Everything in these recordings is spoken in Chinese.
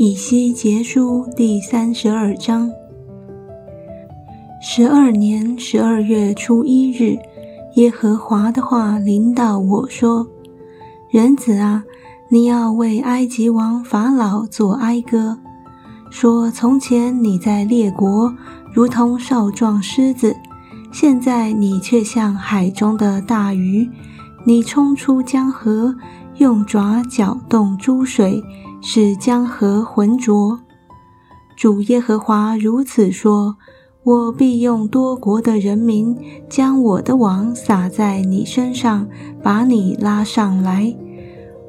以西结书第三十二章。十二年十二月初一日，耶和华的话临到我说：“人子啊，你要为埃及王法老作哀歌，说从前你在列国如同少壮狮子，现在你却像海中的大鱼，你冲出江河，用爪搅动诸水。”使江河浑浊。主耶和华如此说：“我必用多国的人民将我的网撒在你身上，把你拉上来。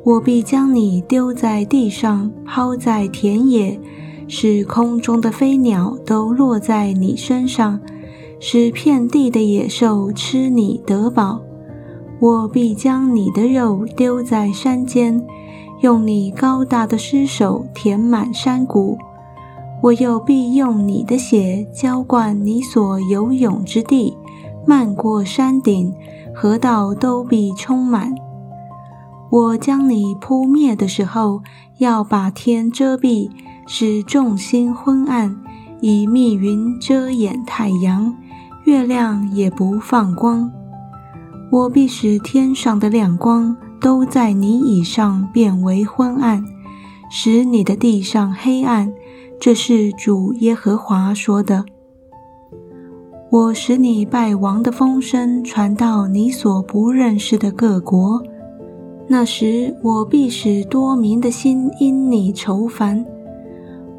我必将你丢在地上，抛在田野，使空中的飞鸟都落在你身上，使遍地的野兽吃你得饱。我必将你的肉丢在山间。”用你高大的尸首填满山谷，我又必用你的血浇灌你所游泳之地，漫过山顶，河道都必充满。我将你扑灭的时候，要把天遮蔽，使众星昏暗，以密云遮掩太阳，月亮也不放光。我必使天上的亮光。都在你以上变为昏暗，使你的地上黑暗。这是主耶和华说的。我使你败亡的风声传到你所不认识的各国，那时我必使多民的心因你愁烦。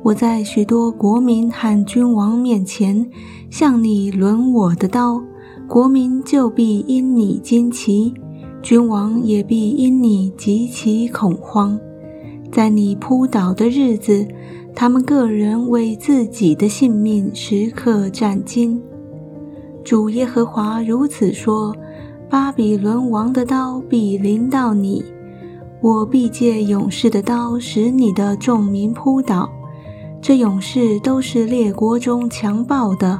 我在许多国民和君王面前向你抡我的刀，国民就必因你惊奇。君王也必因你极其恐慌，在你扑倒的日子，他们个人为自己的性命时刻战惊。主耶和华如此说：巴比伦王的刀必临到你，我必借勇士的刀使你的众民扑倒。这勇士都是列国中强暴的，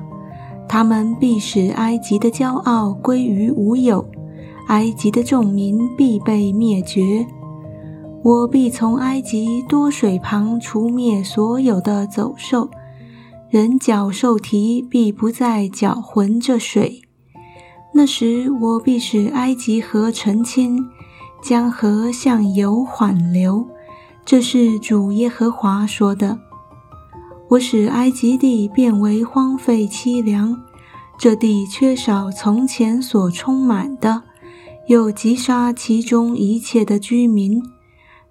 他们必使埃及的骄傲归于无有。埃及的众民必被灭绝，我必从埃及多水旁除灭所有的走兽，人脚兽蹄必不再搅浑这水。那时，我必使埃及河澄清，江河向游缓流。这是主耶和华说的。我使埃及地变为荒废凄凉，这地缺少从前所充满的。又击杀其中一切的居民，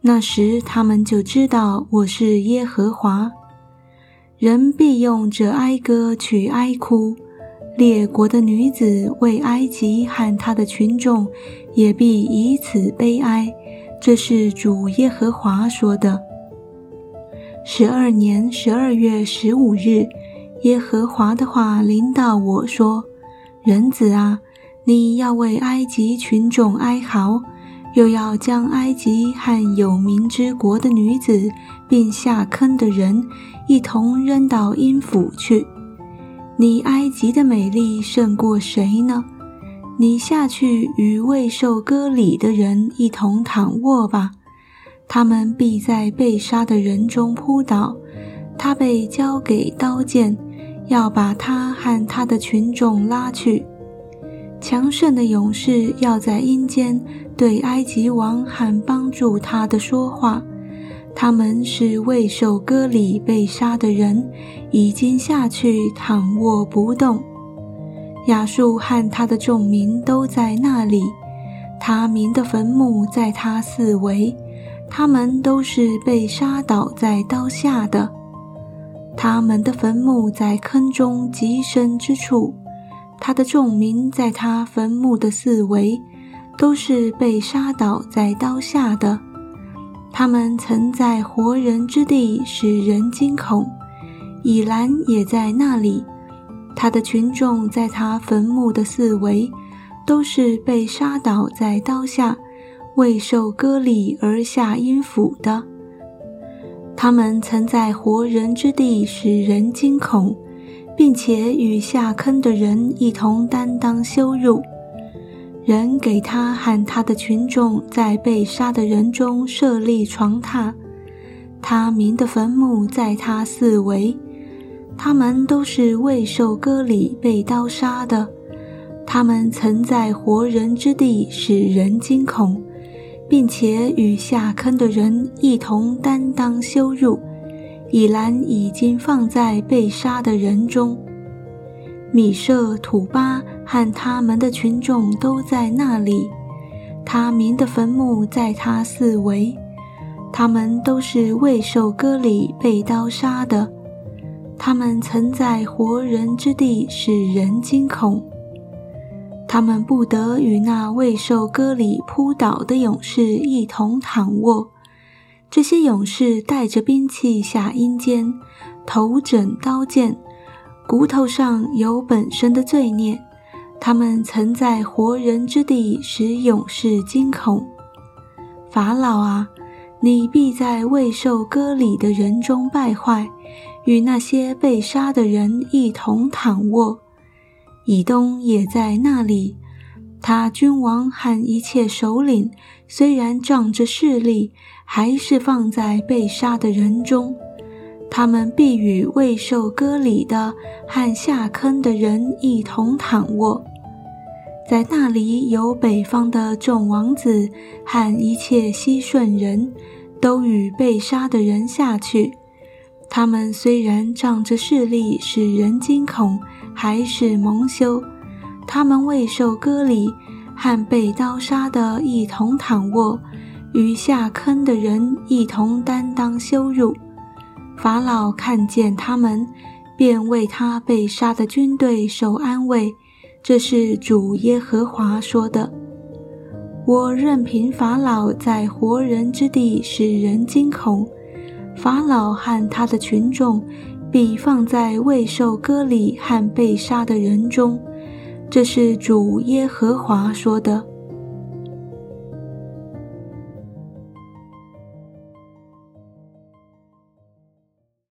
那时他们就知道我是耶和华。人必用这哀歌去哀哭，列国的女子为埃及和他的群众，也必以此悲哀。这是主耶和华说的。十二年十二月十五日，耶和华的话临到我说：“人子啊。”你要为埃及群众哀嚎，又要将埃及和有名之国的女子，并下坑的人一同扔到阴府去。你埃及的美丽胜过谁呢？你下去与未受割礼的人一同躺卧吧，他们必在被杀的人中扑倒。他被交给刀剑，要把他和他的群众拉去。强盛的勇士要在阴间对埃及王喊帮助他的说话。他们是未受割礼被杀的人，已经下去躺卧不动。亚述和他的众民都在那里，他民的坟墓在他四围，他们都是被杀倒在刀下的。他们的坟墓在坑中极深之处。他的众民在他坟墓的四围，都是被杀倒在刀下的。他们曾在活人之地使人惊恐，以兰也在那里。他的群众在他坟墓的四围，都是被杀倒在刀下，未受割礼而下阴府的。他们曾在活人之地使人惊恐。并且与下坑的人一同担当羞辱。人给他和他的群众在被杀的人中设立床榻，他民的坟墓在他四围，他们都是未受割礼被刀杀的。他们曾在活人之地使人惊恐，并且与下坑的人一同担当羞辱。以兰已经放在被杀的人中。米舍、土巴和他们的群众都在那里。他民的坟墓在他四围。他们都是未受割礼被刀杀的，他们曾在活人之地使人惊恐。他们不得与那未受割礼扑倒的勇士一同躺卧。这些勇士带着兵器下阴间，头枕刀剑，骨头上有本身的罪孽。他们曾在活人之地使勇士惊恐。法老啊！你必在未受割礼的人中败坏，与那些被杀的人一同躺卧。以东也在那里，他君王和一切首领虽然仗着势力，还是放在被杀的人中。他们必与未受割礼的和下坑的人一同躺卧。在那里有北方的众王子和一切西顺人，都与被杀的人下去。他们虽然仗着势力使人惊恐，还是蒙羞。他们未受割礼，和被刀杀的一同躺卧，与下坑的人一同担当羞辱。法老看见他们，便为他被杀的军队受安慰。这是主耶和华说的：“我任凭法老在活人之地使人惊恐，法老和他的群众必放在未受割礼和被杀的人中。”这是主耶和华说的。